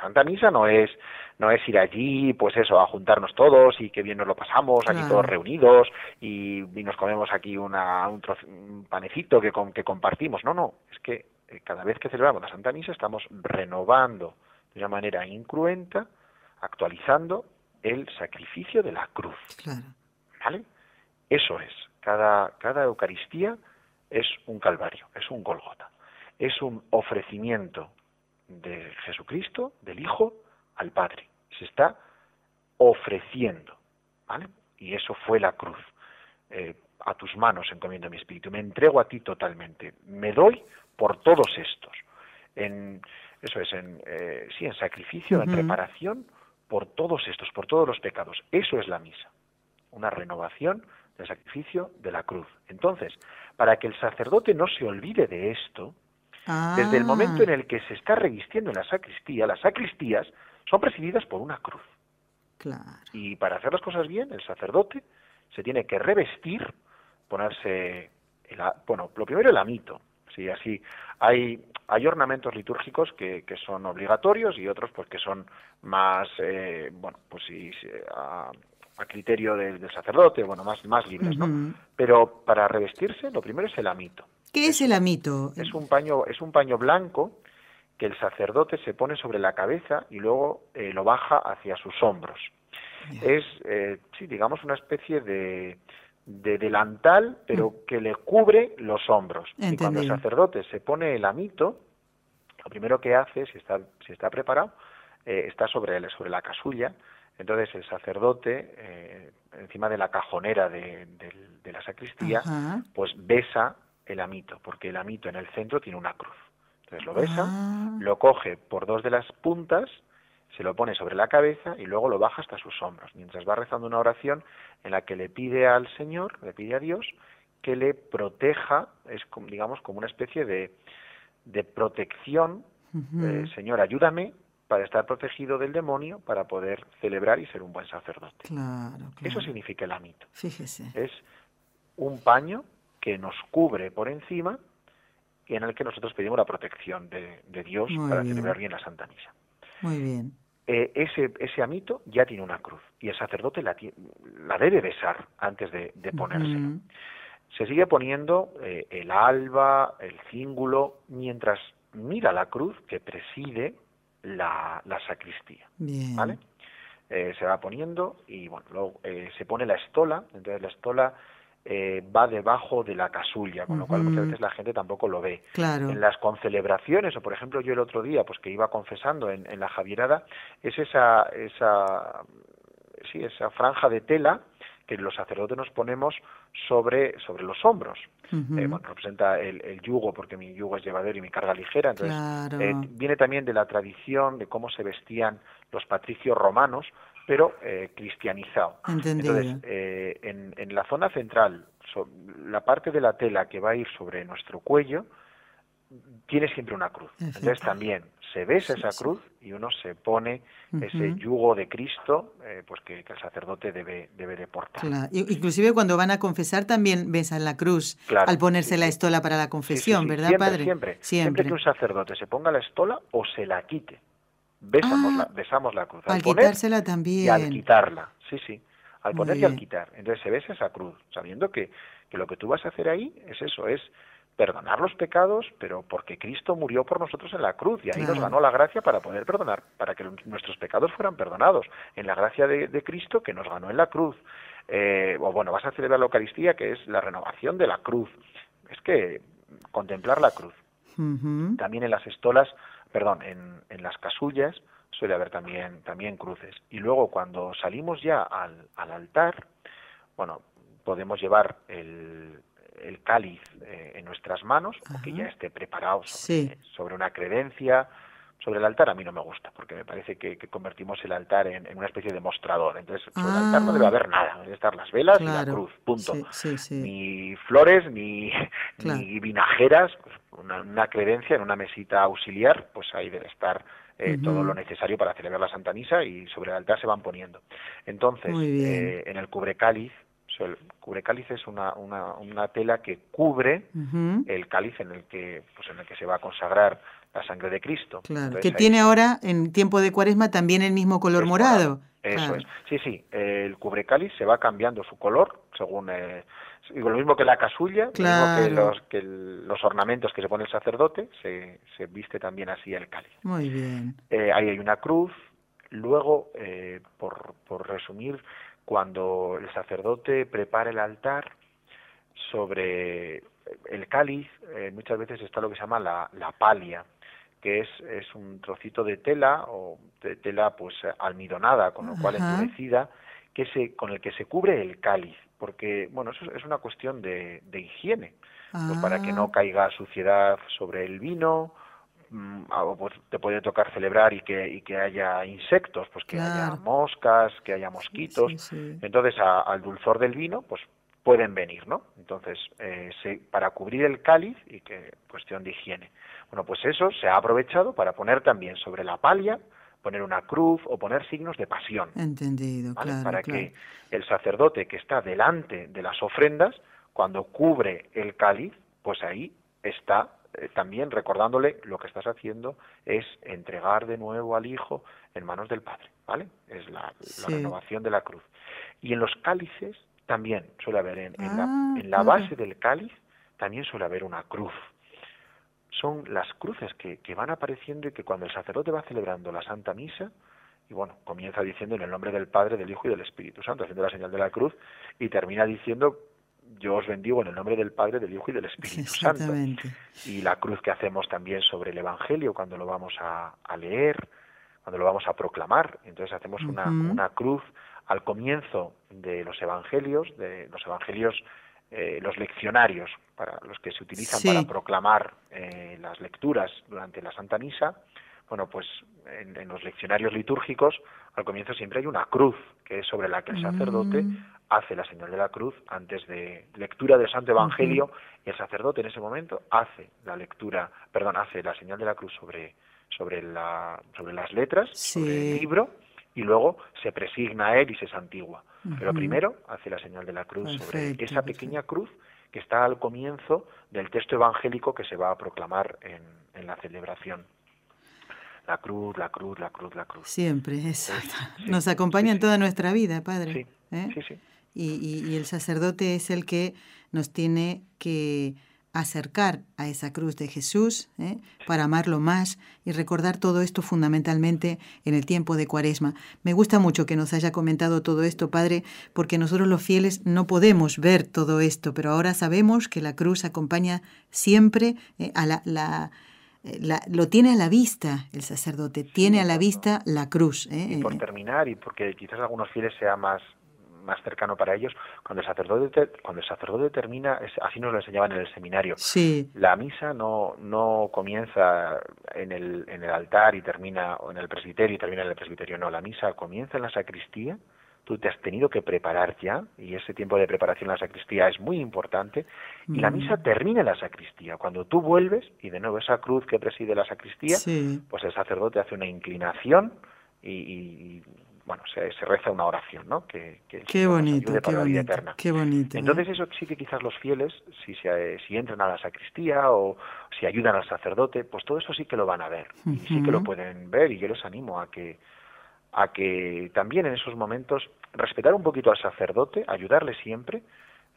Santa Misa no es no es ir allí, pues eso, a juntarnos todos y que bien nos lo pasamos, aquí todos reunidos y, nos comemos aquí una, un, panecito que, que compartimos. No, no, es que eh, cada vez que celebramos la Santa Misa estamos renovando de una manera incruenta, actualizando el sacrificio de la cruz. ¿Vale? Eso es. Cada, cada Eucaristía es un calvario, es un Golgota es un ofrecimiento de Jesucristo, del Hijo, al Padre. Se está ofreciendo, ¿vale? Y eso fue la cruz. Eh, a tus manos encomiendo mi espíritu, me entrego a ti totalmente, me doy por todos estos. En, eso es, en, eh, sí, en sacrificio, en reparación por todos estos, por todos los pecados. Eso es la misa, una renovación del sacrificio de la cruz. Entonces, para que el sacerdote no se olvide de esto, desde el momento en ah. el que se está revistiendo en la sacristía, las sacristías son presididas por una cruz. Y para hacer las cosas bien, el sacerdote se tiene que revestir, ponerse, el, bueno, lo primero el amito, sí, así hay hay ornamentos litúrgicos que, que son obligatorios y otros pues que son más, eh, bueno, pues sí, a, criterio del, sacerdote, bueno, más, más libres, ¿no? Pero para revestirse, lo primero es el amito. ¿Qué es el amito? Es un paño, es un paño blanco que el sacerdote se pone sobre la cabeza y luego eh, lo baja hacia sus hombros. Es, eh, sí, digamos, una especie de, de delantal, pero mm. que le cubre los hombros. Y cuando el sacerdote se pone el amito, lo primero que hace, si está, si está preparado, eh, está sobre, sobre la casulla. Entonces el sacerdote, encima de la cajonera de, la sacristía, pues besa el amito, porque el amito en el centro tiene una cruz. Entonces lo besa, ah. lo coge por dos de las puntas, se lo pone sobre la cabeza y luego lo baja hasta sus hombros, mientras va rezando una oración en la que le pide al Señor, le pide a Dios, que le proteja, es digamos como una especie de, de protección, eh, Señor, ayúdame para estar protegido del demonio, para poder celebrar y ser un buen sacerdote. Eso significa el amito. Fíjese. Es un paño que nos cubre por encima y en el que nosotros pedimos la protección de, Dios para celebrar bien la Santa Misa. Muy bien. Eh, ese, ese amito ya tiene una cruz y el sacerdote la, la debe besar antes de, de Se sigue poniendo eh, el alba, el cíngulo, mientras mira la cruz que preside la, la sacristía. ¿Vale? Eh, se va poniendo y bueno, luego se pone la estola, entonces la estola eh, va debajo de la casulla, con lo cual muchas veces la gente tampoco lo ve. Claro. En las concelebraciones, o por ejemplo yo el otro día, pues que iba confesando en, en la Javierada, es esa, esa, sí, esa franja de tela que los sacerdotes nos ponemos sobre, sobre los hombros. Eh, bueno, representa el, yugo, porque mi yugo es llevadero y mi carga ligera. Entonces, eh, viene también de la tradición de cómo se vestían los patricios romanos, pero eh, cristianizado. Entonces, en, en la zona central, la parte de la tela que va a ir sobre nuestro cuello, tiene siempre una cruz. Entonces también se besa esa cruz y uno se pone ese yugo de Cristo eh, pues que, el sacerdote debe, debe de portar. Inclusive cuando van a confesar también besan la cruz al ponerse la estola para la confesión, ¿verdad, padre? Siempre, siempre, que un sacerdote se ponga la estola o se la quite. Besamos, ah, la, besamos la cruz. Al, quitársela también. Y al quitarla, sí, sí. Al poner y al quitar. Entonces se besa esa cruz, sabiendo que, que lo que tú vas a hacer ahí es eso, es perdonar los pecados, pero porque Cristo murió por nosotros en la cruz y ahí nos ganó la gracia para poder perdonar, para que nuestros pecados fueran perdonados, en la gracia de, Cristo que nos ganó en la cruz. Eh, o bueno, vas a celebrar la Eucaristía, que es la renovación de la cruz. Es que contemplar la cruz. También en las estolas, perdón, en, en las casullas suele haber también, también cruces. Y luego cuando salimos ya al, al altar, bueno, podemos llevar el, el cáliz eh, en nuestras manos, que ya esté preparado sobre, una credencia, sobre el altar a mí no me gusta, porque me parece que, convertimos el altar en, una especie de mostrador. Entonces, sobre el altar no debe ah. haber nada, deben estar las velas y la cruz, punto. ni flores, ni, ni vinajeras, pues una, credencia en una mesita auxiliar, pues ahí debe estar eh, todo lo necesario para celebrar la Santa Misa y sobre el altar se van poniendo. Entonces, eh, en el cubrecáliz el cubre cáliz es una, una, una tela que cubre el cáliz en el que pues en el que se va a consagrar la sangre de Cristo. Claro, que tiene ahora en tiempo de Cuaresma también el mismo color morado. Eso es. Sí, sí, el cubre cáliz se va cambiando su color según eh, lo mismo que la casulla, lo mismo que los que los ornamentos que se pone el sacerdote, se, se viste también así el cáliz. Muy bien. Eh, ahí hay una cruz. Luego, eh, por, por resumir, cuando el sacerdote prepara el altar sobre el cáliz, eh, muchas veces está lo que se llama la, la palia, que es, es un trocito de tela o de tela pues almidonada, con lo cual endurecida, que se, con el que se cubre el cáliz, porque bueno, eso es una cuestión de, de higiene, pues, para que no ah. caiga suciedad sobre el vino Mm, pues te puede tocar celebrar y que, y que haya insectos, pues que haya moscas, que haya mosquitos. Entonces, al dulzor del vino, pues pueden venir, ¿no? Entonces, eh, para cubrir el cáliz y que cuestión de higiene. Bueno, pues eso se ha aprovechado para poner también sobre la palia, poner una cruz o poner signos de pasión. Entendido, claro. Para que el sacerdote que está delante de las ofrendas, cuando cubre el cáliz, pues ahí está eh, también recordándole lo que estás haciendo es entregar de nuevo al Hijo en manos del Padre, ¿vale? Es la, renovación de la cruz. Y en los cálices también suele haber, en, la, ah, en la base del cáliz también suele haber una cruz. Son las cruces que, que van apareciendo y que cuando el sacerdote va celebrando la Santa Misa, y bueno, comienza diciendo en el nombre del Padre, del Hijo y del Espíritu Santo, haciendo la señal de la cruz, y termina diciendo yo os bendigo en el nombre del Padre, del Hijo y del Espíritu Santo. Y la cruz que hacemos también sobre el Evangelio cuando lo vamos a, leer, cuando lo vamos a proclamar. Entonces hacemos una, una cruz al comienzo de los Evangelios, de los Evangelios, eh, los leccionarios, para los que se utilizan para proclamar eh, las lecturas durante la Santa Misa. Bueno, pues en, en, los leccionarios litúrgicos al comienzo siempre hay una cruz, que es sobre la que el sacerdote mm. hace la señal de la cruz antes de lectura del Santo Evangelio y el sacerdote en ese momento hace la lectura, perdón, hace la señal de la cruz sobre sobre la sobre las letras, sobre el libro y luego se presigna a él y se santigua. Pero primero hace la señal de la cruz sobre esa pequeña cruz que está al comienzo del texto evangélico que se va a proclamar en, en la celebración la cruz, la cruz, la cruz, la cruz. Siempre, exacto. Nos acompaña en toda nuestra vida, Padre. Sí, ¿eh? sí, sí y, y, el sacerdote es el que nos tiene que acercar a esa cruz de Jesús ¿eh? para amarlo más y recordar todo esto fundamentalmente en el tiempo de Cuaresma. Me gusta mucho que nos haya comentado todo esto, Padre, porque nosotros los fieles no podemos ver todo esto, pero ahora sabemos que la cruz acompaña siempre ¿eh? a la, eh, la lo tiene a la vista el sacerdote, tiene a la vista la cruz. Y por terminar, y porque quizás algunos fieles sea más, más cercano para ellos, cuando el sacerdote cuando el sacerdote termina, así nos lo enseñaban en el seminario. Sí. La misa no no comienza en el en el altar y termina o en el presbiterio y termina en el presbiterio, no, la misa comienza en la sacristía. Tú te has tenido que preparar ya y ese tiempo de preparación en la sacristía es muy importante y la mm. misa termina en la sacristía. Cuando tú vuelves y de nuevo esa cruz que preside la sacristía, pues el sacerdote hace una inclinación y, y bueno, se, se, reza una oración, ¿no? Que, que qué bonito, qué la vida eterna. Qué bonito. Entonces eso sí que quizás los fieles, si, se, si entran a la sacristía o si ayudan al sacerdote, pues todo eso sí que lo van a ver y sí que lo pueden ver y yo les animo a que a que también en esos momentos respetar un poquito al sacerdote, ayudarle siempre,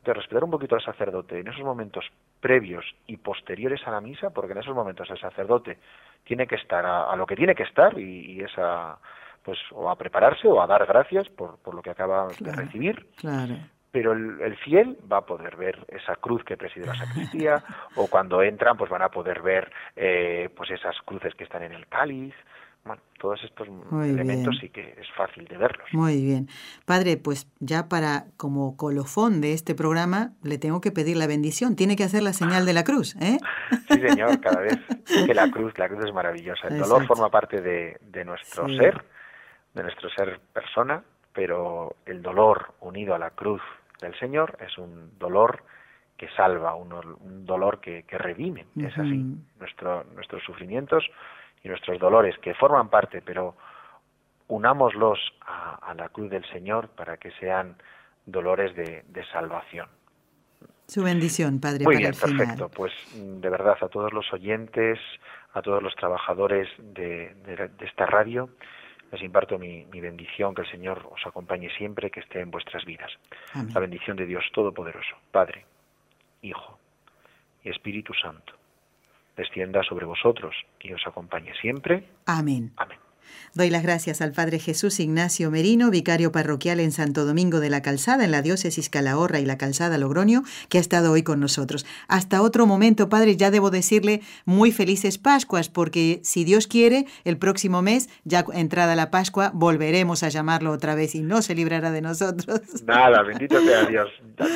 de respetar un poquito al sacerdote en esos momentos previos y posteriores a la misa, porque en esos momentos el sacerdote tiene que estar a, lo que tiene que estar y, y esa pues o a prepararse o a dar gracias por, por lo que acaba de recibir. Pero el, fiel va a poder ver esa cruz que preside la sacristía, o cuando entran, pues van a poder ver eh, pues esas cruces que están en el cáliz. Bueno, todos estos elementos sí que es fácil de verlos. Muy bien. Padre, pues ya para como colofón de este programa le tengo que pedir la bendición. Tiene que hacer la señal de la cruz, ¿eh? Sí, señor, cada vez que la cruz, la cruz es maravillosa. El dolor forma parte de, de nuestro ser de nuestro ser persona, pero el dolor unido a la cruz del Señor es un dolor que salva, un, dolor que, que redime, es así. Nuestro, nuestros sufrimientos y nuestros dolores que forman parte, pero unámoslos a, la cruz del Señor para que sean dolores de, salvación. Su bendición, Padre. Muy bien, perfecto. Pues de verdad a todos los oyentes, a todos los trabajadores de, de esta radio, les imparto mi, bendición, que el Señor os acompañe siempre, que esté en vuestras vidas. La bendición de Dios Todopoderoso, Padre, Hijo y Espíritu Santo, descienda sobre vosotros y os acompañe siempre. Amén. Amén. Doy las gracias al Padre Jesús Ignacio Merino, vicario parroquial en Santo Domingo de la Calzada, en la diócesis Calahorra y la Calzada Logroño, que ha estado hoy con nosotros. Hasta otro momento, Padre, ya debo decirle muy felices Pascuas, porque si Dios quiere, el próximo mes, ya entrada la Pascua, volveremos a llamarlo otra vez y no se librará de nosotros. Nada, bendito sea Dios,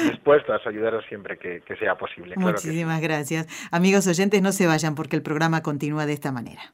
dispuestos a ayudaros siempre que, sea posible. Muchísimas gracias. Amigos oyentes, no se vayan porque el programa continúa de esta manera.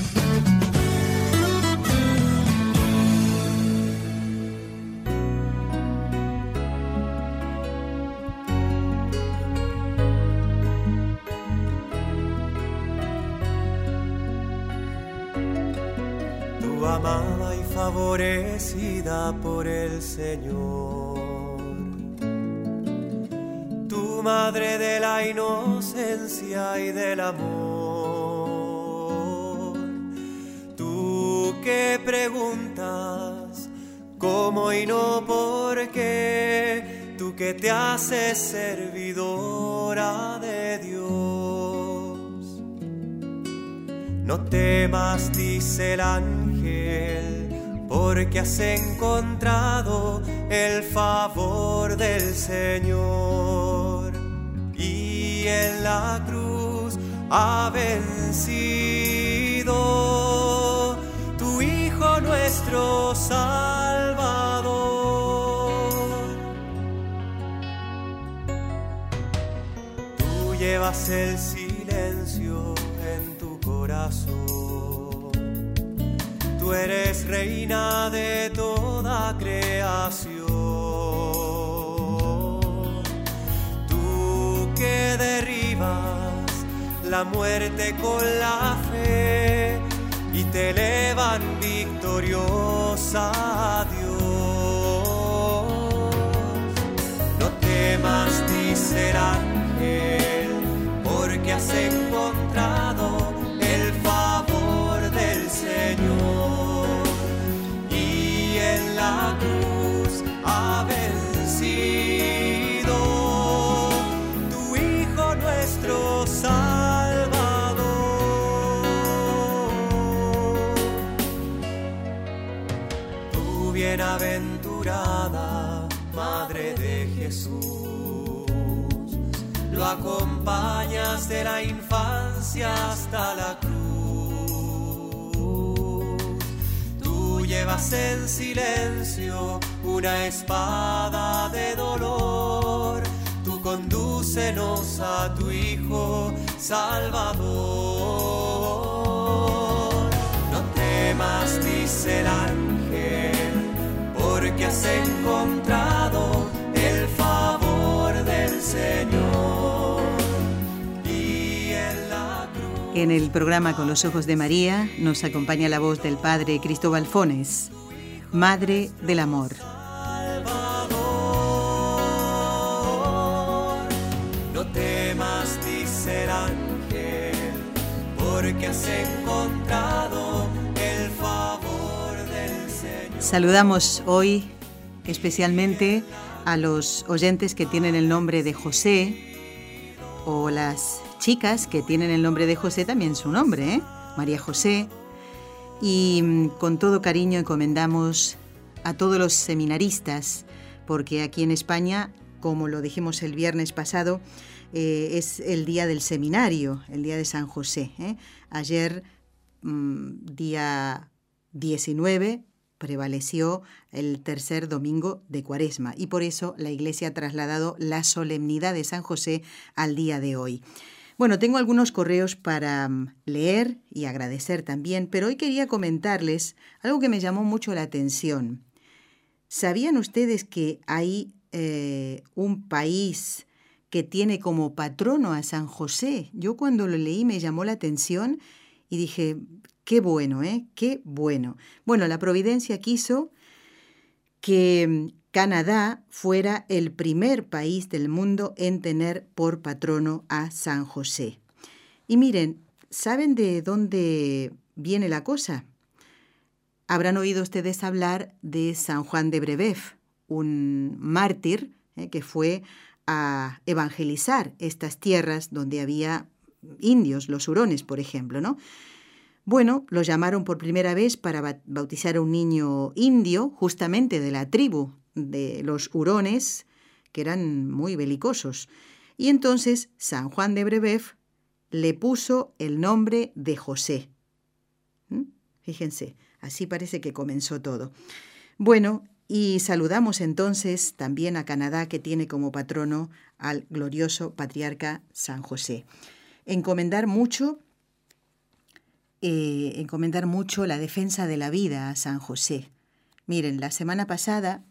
Por el Señor. Tu madre de la inocencia y del amor. Tú que preguntas cómo y no por qué. Tú que te haces servidora de Dios. No temas, dice el ángel porque has encontrado el favor del Señor y en la cruz ha vencido tu Hijo nuestro Salvador. Tú llevas el silencio en tu corazón Tú eres reina de toda creación. Tú que derribas la muerte con la fe y te elevan victoriosa a Dios. No temas ni ser ángel, acompañas de la infancia hasta la cruz. Tú llevas en silencio una espada de dolor. Tú condúcenos a tu Hijo Salvador. No temas ni ser ángel, porque has encontrado el favor del Señor. En el programa Con los Ojos de María nos acompaña la voz del Padre Cristóbal Fones, Madre del Amor. Salvador. No temas ángel, porque has encontrado el favor del Señor. Saludamos hoy especialmente a los oyentes que tienen el nombre de José o las chicas que tienen el nombre de José también su nombre, ¿eh? María José. Y mm, con todo cariño encomendamos a todos los seminaristas, porque aquí en España, como lo dijimos el viernes pasado, eh, es el día del seminario, el día de San José. ¿eh? Ayer, mm, día 19, prevaleció el tercer domingo de Cuaresma y por eso la Iglesia ha trasladado la solemnidad de San José al día de hoy. Bueno, tengo algunos correos para mm, leer y agradecer también, pero hoy quería comentarles algo que me llamó mucho la atención. ¿Sabían ustedes que hay eh, un país que tiene como patrono a San José? Yo cuando lo leí me llamó la atención y dije, qué bueno, ¿eh? Qué bueno. Bueno, la providencia quiso que mm, Canadá fuera el primer país del mundo en tener por patrono a San José. Y miren, ¿saben de dónde viene la cosa? Habrán oído ustedes hablar de San Juan de Brebeuf, un mártir eh, que fue a evangelizar estas tierras donde había indios, los hurones, por ejemplo, ¿no? Bueno, lo llamaron por primera vez para ba- bautizar a un niño indio, justamente de la tribu de los hurones, que eran muy belicosos. Y entonces San Juan de Brebeuf le puso el nombre de José. ¿Mm? Fíjense, así parece que comenzó todo. Bueno, y saludamos entonces también a Canadá, que tiene como patrono al glorioso patriarca San José. Encomendar mucho eh, encomendar mucho la defensa de la vida a San José. Miren, la semana pasada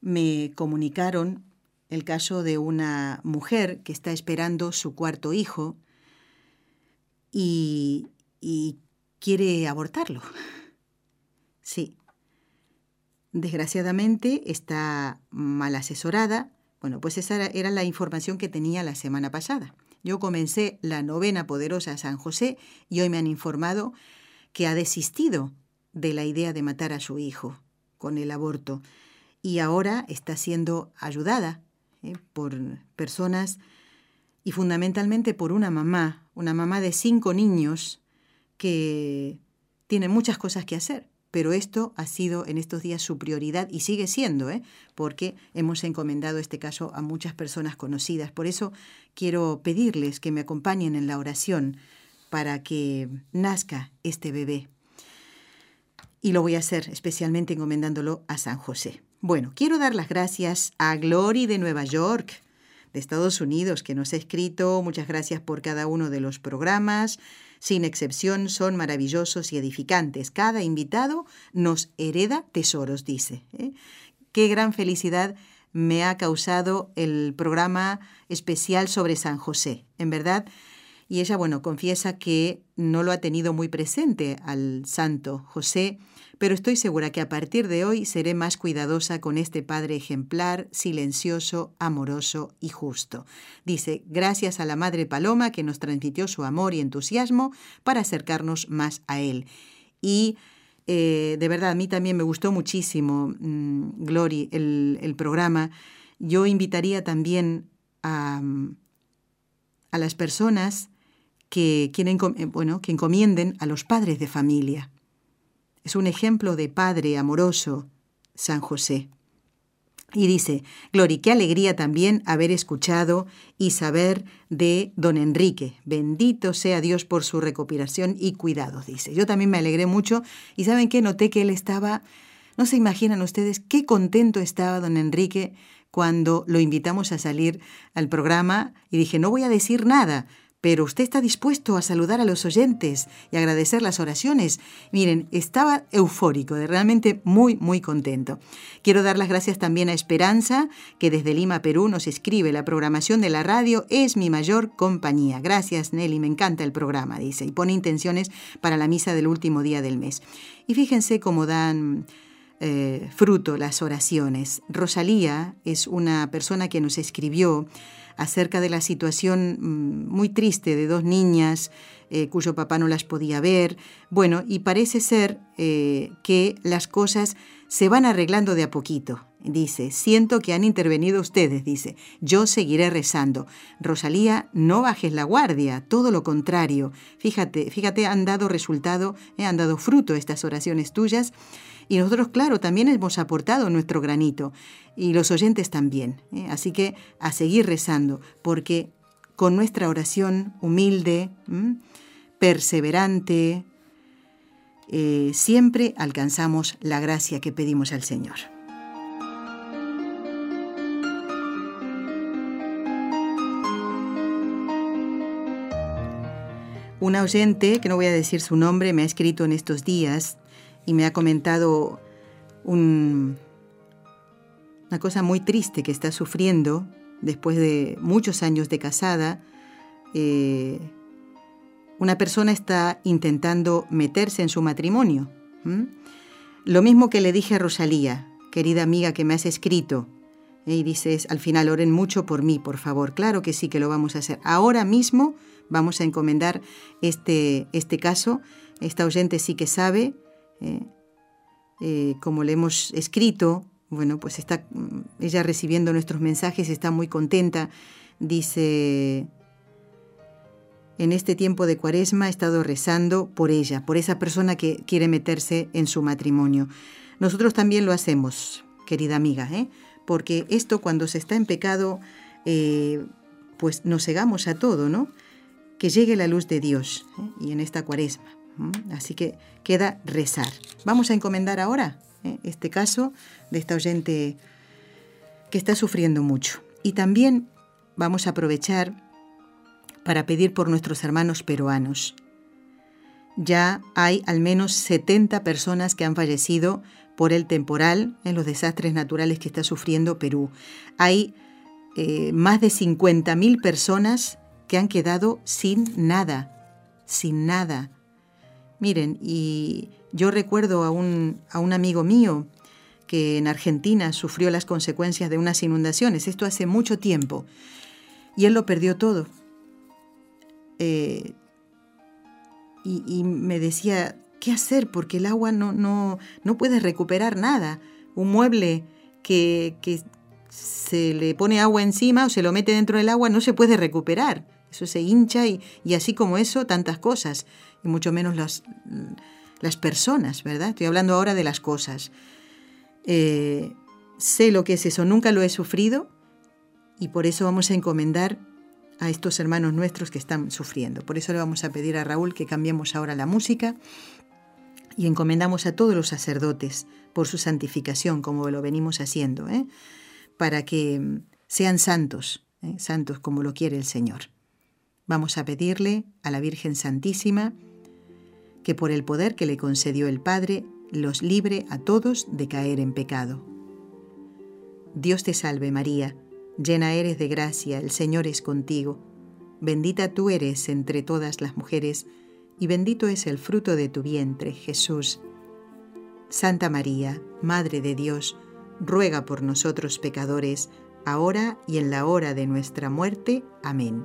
me comunicaron el caso de una mujer que está esperando su cuarto hijo y, y quiere abortarlo. Sí. Desgraciadamente está mal asesorada. Bueno, pues esa era, la información que tenía la semana pasada. Yo comencé la novena poderosa San José y hoy me han informado que ha desistido de la idea de matar a su hijo con el aborto y ahora está siendo ayudada ¿eh? por personas y fundamentalmente por una mamá, una mamá de cinco niños que tiene muchas cosas que hacer. Pero esto ha sido en estos días su prioridad y sigue siendo, ¿eh? porque hemos encomendado este caso a muchas personas conocidas. Por eso quiero pedirles que me acompañen en la oración para que nazca este bebé. Y lo voy a hacer especialmente encomendándolo a San José. Bueno, quiero dar las gracias a Glory de Nueva York, de Estados Unidos, que nos ha escrito. Muchas gracias por cada uno de los programas. Sin excepción, son maravillosos y edificantes. Cada invitado nos hereda tesoros, dice. ¿eh? Qué gran felicidad me ha causado el programa especial sobre San José. En verdad, Y ella, bueno, confiesa que no lo ha tenido muy presente al santo José, pero estoy segura que a partir de hoy seré más cuidadosa con este padre ejemplar, silencioso, amoroso y justo. Dice, gracias a la Madre Paloma que nos transmitió su amor y entusiasmo para acercarnos más a él. Y eh, de verdad, a mí también me gustó muchísimo, mm, Glory, el, programa. Yo invitaría también a, a las personas que, eh, bueno, que encomienden a los padres de familia. Es un ejemplo de padre amoroso, San José. Y dice, Glory, qué alegría también haber escuchado y saber de don Enrique. Bendito sea Dios por su recopilación y cuidados, dice. Yo también me alegré mucho y saben qué, noté que él estaba, no se imaginan ustedes qué contento estaba don Enrique cuando lo invitamos a salir al programa y dije, no voy a decir nada, pero usted está dispuesto a saludar a los oyentes y agradecer las oraciones. Miren, estaba eufórico, realmente muy, muy contento. Quiero dar las gracias también a Esperanza, que desde Lima, Perú, nos escribe, la programación de la radio es mi mayor compañía. Gracias, Nelly, me encanta el programa, dice, y pone intenciones para la misa del último día del mes. Y fíjense cómo dan... Eh, fruto las oraciones. Rosalía es una persona que nos escribió acerca de la situación mm, muy triste de dos niñas eh, cuyo papá no las podía ver. Bueno, y parece ser eh, que las cosas se van arreglando de a poquito. Dice, siento que han intervenido ustedes, dice, yo seguiré rezando. Rosalía, no bajes la guardia, todo lo contrario. Fíjate, fíjate, han dado resultado, eh, han dado fruto estas oraciones tuyas. Y nosotros, claro, también hemos aportado nuestro granito y los oyentes también. ¿eh? Así que a seguir rezando, porque con nuestra oración humilde, perseverante, eh, siempre alcanzamos la gracia que pedimos al Señor. Una oyente, que no voy a decir su nombre, me ha escrito en estos días y me ha comentado una cosa muy triste que está sufriendo después de muchos años de casada. Eh, una persona está intentando meterse en su matrimonio. Lo mismo que le dije a Rosalía, querida amiga que me has escrito, ¿eh? y dices, al final oren mucho por mí, por favor. Claro que sí que lo vamos a hacer. Ahora mismo vamos a encomendar este, este caso. Esta oyente sí que sabe, eh, eh, como le hemos escrito, bueno, pues está mm, ella recibiendo nuestros mensajes, está muy contenta. Dice, en este tiempo de cuaresma he estado rezando por ella, por esa persona que quiere meterse en su matrimonio. Nosotros también lo hacemos, querida amiga, ¿eh? porque esto cuando se está en pecado, pues nos cegamos a todo, ¿no? Que llegue la luz de Dios y en esta cuaresma. Así que queda rezar. Vamos a encomendar ahora ¿eh? este caso de esta oyente que está sufriendo mucho. Y también vamos a aprovechar para pedir por nuestros hermanos peruanos. Ya hay al menos 70 personas que han fallecido por el temporal en los desastres naturales que está sufriendo Perú. Hay eh, más de 50.000 personas que han quedado sin nada, sin nada. Miren, y yo recuerdo a un, amigo mío que en Argentina sufrió las consecuencias de unas inundaciones, esto hace mucho tiempo, y él lo perdió todo. Eh, y, me decía, ¿qué hacer? Porque el agua no, no, no puede recuperar nada. Un mueble que, que se le pone agua encima o se lo mete dentro del agua no se puede recuperar. Eso se hincha y, y así como eso, tantas cosas y mucho menos las, las personas, ¿verdad? Estoy hablando ahora de las cosas. Eh, sé lo que es eso, nunca lo he sufrido y por eso vamos a encomendar a estos hermanos nuestros que están sufriendo. Por eso le vamos a pedir a Raúl que cambiemos ahora la música y encomendamos a todos los sacerdotes por su santificación, como lo venimos haciendo, ¿eh? para que sean santos, ¿eh? santos como lo quiere el Señor. Vamos a pedirle a la Virgen Santísima, que por el poder que le concedió el Padre, los libre a todos de caer en pecado. Dios te salve María, llena eres de gracia, el Señor es contigo. Bendita tú eres entre todas las mujeres, y bendito es el fruto de tu vientre, Jesús. Santa María, Madre de Dios, ruega por nosotros pecadores, ahora y en la hora de nuestra muerte. Amén.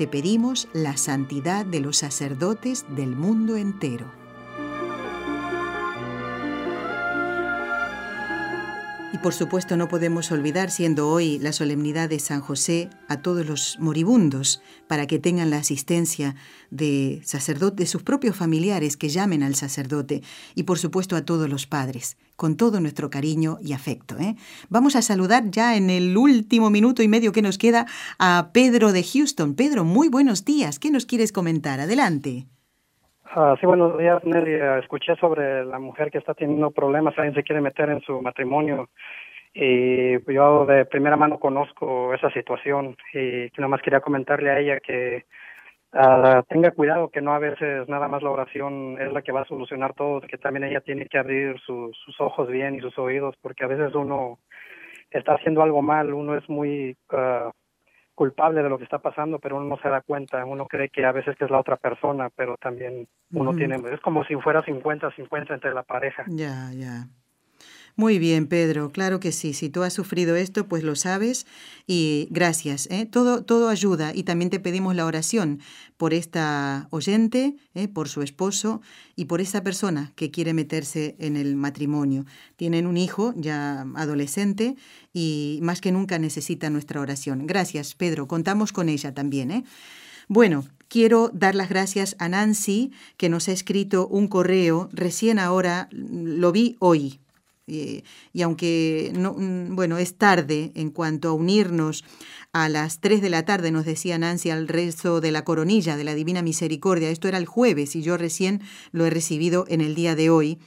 te pedimos la santidad de los sacerdotes del mundo entero. Y por supuesto no podemos olvidar, siendo hoy la solemnidad de San José, a todos los moribundos, para que tengan la asistencia de sacerdotes, de sus propios familiares que llamen al sacerdote, y por supuesto a todos los padres, con todo nuestro cariño y afecto. ¿eh? Vamos a saludar ya en el último minuto y medio que nos queda a Pedro de Houston. Pedro, muy buenos días. ¿Qué nos quieres comentar? Adelante. Ah, sí, buenos días, Nelly. Escuché sobre la mujer que está teniendo problemas, alguien se quiere meter en su matrimonio. Y yo de primera mano conozco esa situación y nada más quería comentarle a ella que ah, tenga cuidado que no a veces nada más la oración es la que va a solucionar todo, que también ella tiene que abrir sus ojos bien y sus oídos porque a veces uno está haciendo algo mal, uno es muy culpable de lo que está pasando, pero uno no se da cuenta, uno cree que a veces que es la otra persona, pero también uno tiene, es como si fuera 50-50 entre la pareja. Ya, ya. Muy bien, Pedro, claro que sí. Si tú has sufrido esto, pues lo sabes y gracias. ¿eh? Todo, todo ayuda y también te pedimos la oración por esta oyente, ¿eh? por su esposo y por esa persona que quiere meterse en el matrimonio. Tienen un hijo ya adolescente y más que nunca necesita nuestra oración. Gracias, Pedro. Contamos con ella también. ¿eh? Bueno, quiero dar las gracias a Nancy, que nos ha escrito un correo, recién ahora lo vi hoy, eh, y aunque no, mm, bueno, es tarde en cuanto a unirnos a las 3 de la tarde, nos decía Nancy, al rezo de la coronilla de la Divina Misericordia. Esto era el jueves y yo recién lo he recibido en el día de hoy.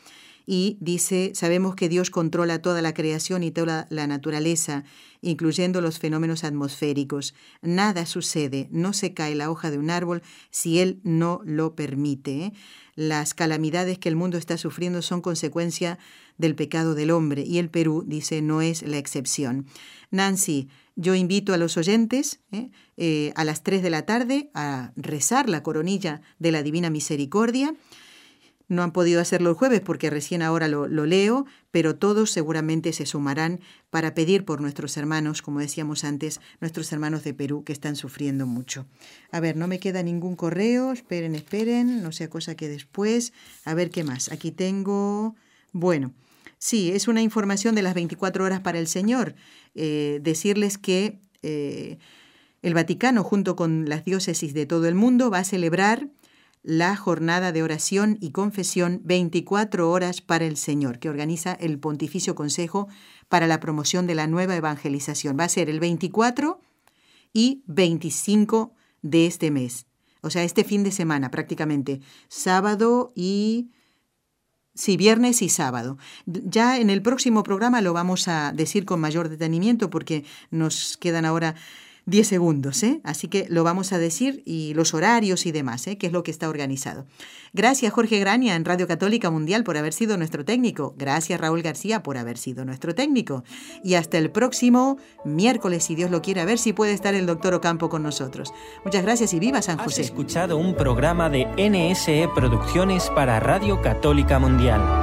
Y dice, sabemos que Dios controla toda la creación y toda la naturaleza, incluyendo los fenómenos atmosféricos. Nada sucede, no se cae la hoja de un árbol si Él no lo permite. ¿eh? Las calamidades que el mundo está sufriendo son consecuencia del pecado del hombre y el Perú, dice, no es la excepción. Nancy, yo invito a los oyentes ¿eh? Eh, a las 3 de la tarde a rezar la coronilla de la Divina Misericordia no han podido hacerlo el jueves porque recién ahora lo, leo, pero todos seguramente se sumarán para pedir por nuestros hermanos, como decíamos antes, nuestros hermanos de Perú que están sufriendo mucho. A ver, no me queda ningún correo, esperen, esperen, no sea cosa que después. A ver qué más. Aquí tengo, bueno, sí, es una información de las 24 horas para el Señor. Eh, decirles que eh, el Vaticano, junto con las diócesis de todo el mundo, va a celebrar la jornada de oración y confesión 24 horas para el Señor, que organiza el Pontificio Consejo para la promoción de la nueva evangelización. Va a ser el 24 y 25 de este mes, o sea, este fin de semana prácticamente, sábado y... Sí, viernes y sábado. Ya en el próximo programa lo vamos a decir con mayor detenimiento porque nos quedan ahora 10 segundos, ¿eh? Así que lo vamos a decir y los horarios y demás, ¿eh? Que es lo que está organizado. Gracias Jorge Graña en Radio Católica Mundial por haber sido nuestro técnico. Gracias Raúl García por haber sido nuestro técnico. Y hasta el próximo miércoles, si Dios lo quiere, a ver si puede estar el doctor Ocampo con nosotros. Muchas gracias y viva San José. Has escuchado un programa de NSE Producciones para Radio Católica Mundial.